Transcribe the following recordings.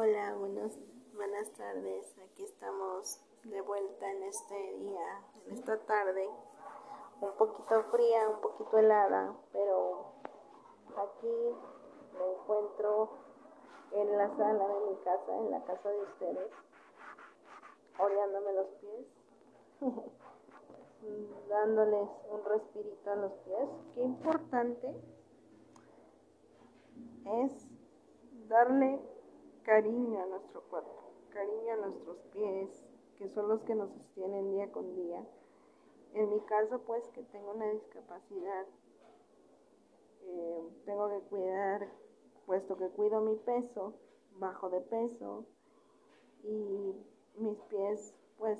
Hola, buenos, buenas tardes. Aquí estamos de vuelta en este día, en esta tarde, un poquito fría, un poquito helada, pero aquí me encuentro en la sala de mi casa, en la casa de ustedes, oreándome los pies, dándoles un respirito a los pies. Qué importante es darle cariño a nuestro cuerpo, cariño a nuestros pies, que son los que nos sostienen día con día. En mi caso, pues que tengo una discapacidad, eh, tengo que cuidar, puesto que cuido mi peso, bajo de peso, y mis pies, pues,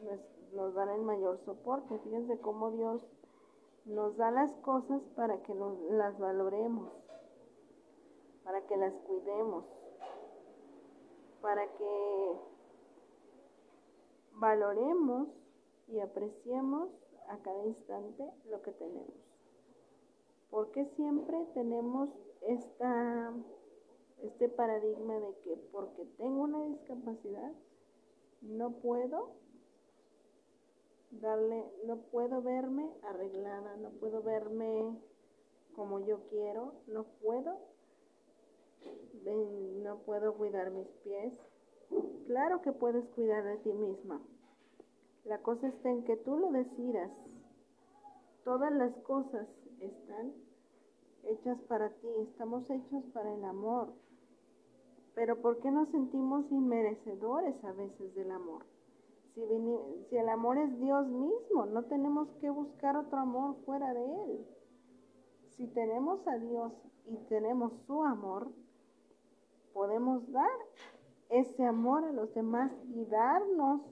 nos, nos dan el mayor soporte. Fíjense cómo Dios nos da las cosas para que nos, las valoremos, para que las cuidemos para que valoremos y apreciemos a cada instante lo que tenemos. Porque siempre tenemos esta, este paradigma de que porque tengo una discapacidad, no puedo darle, no puedo verme arreglada, no puedo verme como yo quiero, no puedo no puedo cuidar mis pies. Claro que puedes cuidar de ti misma. La cosa está en que tú lo decidas. Todas las cosas están hechas para ti, estamos hechos para el amor. Pero ¿por qué nos sentimos inmerecedores a veces del amor? Si, si el amor es Dios mismo, no tenemos que buscar otro amor fuera de Él. Si tenemos a Dios y tenemos su amor, podemos dar ese amor a los demás y darnos,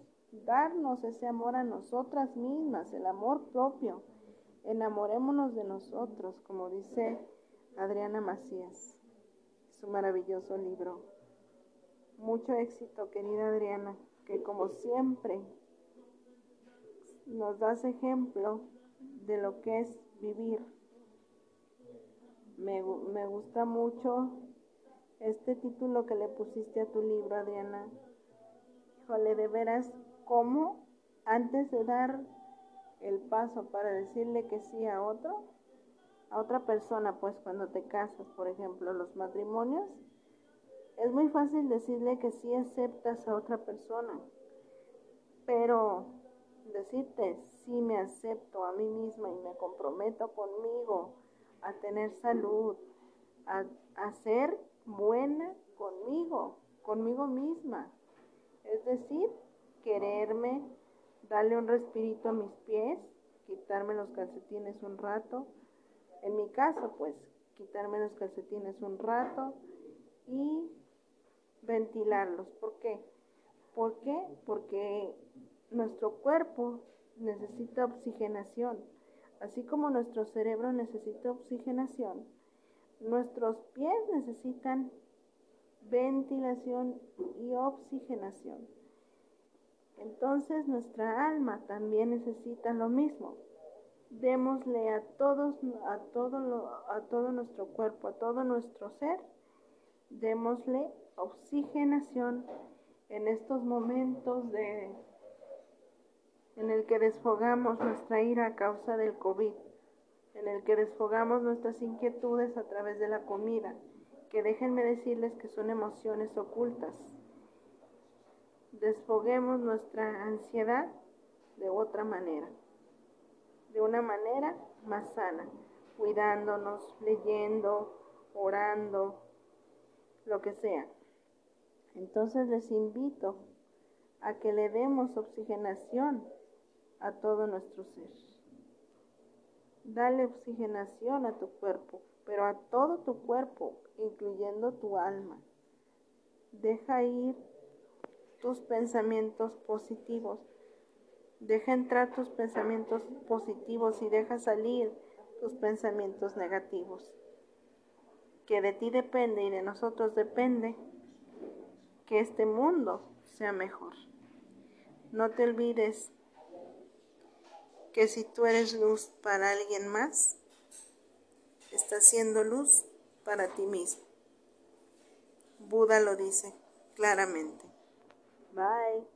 darnos ese amor a nosotras mismas, el amor propio. Enamorémonos de nosotros, como dice Adriana Macías. Es un maravilloso libro. Mucho éxito, querida Adriana, que como siempre nos das ejemplo de lo que es vivir. Me, me gusta mucho este título que le pusiste a tu libro, Adriana, híjole, de veras, ¿cómo antes de dar el paso para decirle que sí a otro, a otra persona, pues cuando te casas, por ejemplo, los matrimonios, es muy fácil decirle que sí aceptas a otra persona, pero decirte sí me acepto a mí misma y me comprometo conmigo a tener salud, a, a ser buena conmigo, conmigo misma. Es decir, quererme, darle un respirito a mis pies, quitarme los calcetines un rato. En mi caso, pues, quitarme los calcetines un rato y ventilarlos. ¿Por qué? ¿Por qué? Porque nuestro cuerpo necesita oxigenación, así como nuestro cerebro necesita oxigenación Nuestros pies necesitan ventilación y oxigenación. Entonces nuestra alma también necesita lo mismo. Démosle a todos, a todo, nuestro cuerpo, a todo nuestro ser, démosle oxigenación en estos momentos de en el que desfogamos nuestra ira a causa del COVID en el que desfogamos nuestras inquietudes a través de la comida, que déjenme decirles que son emociones ocultas. Desfoguemos nuestra ansiedad de otra manera, de una manera más sana, cuidándonos, leyendo, orando, lo que sea. Entonces les invito a que le demos oxigenación a todo nuestro ser. Dale oxigenación a tu cuerpo, pero a todo tu cuerpo, incluyendo tu alma. Deja ir tus pensamientos positivos. Deja entrar tus pensamientos positivos y deja salir tus pensamientos negativos. Que de ti depende y de nosotros depende que este mundo sea mejor. No te olvides que si tú eres luz para alguien más, estás siendo luz para ti mismo. Buda lo dice. claramente. Bye.